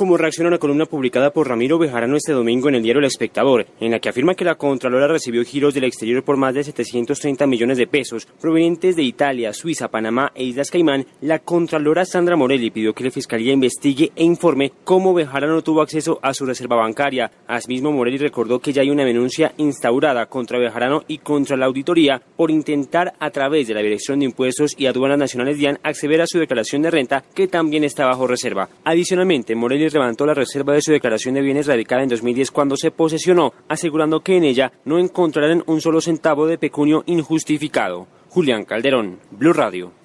como reacción a una columna publicada por Ramiro Bejarano este domingo en el diario El Espectador, en la que afirma que la Contralora recibió giros del exterior por más de 730 millones de pesos provenientes de Italia, Suiza, Panamá e Islas Caimán, la Contralora Sandra Morelli pidió que la Fiscalía investigue e informe cómo Bejarano tuvo acceso a su reserva bancaria. Asimismo, Morelli recordó que ya hay una denuncia instaurada contra Bejarano y contra la auditoría por intentar a través de la Dirección de Impuestos y Aduanas Nacionales DIAN acceder a su declaración de renta que también está bajo reserva. Adicionalmente, Morelli levantó la reserva de su declaración de bienes radicada en 2010 cuando se posesionó, asegurando que en ella no encontrarán un solo centavo de pecunio injustificado. Julián Calderón, Blue Radio.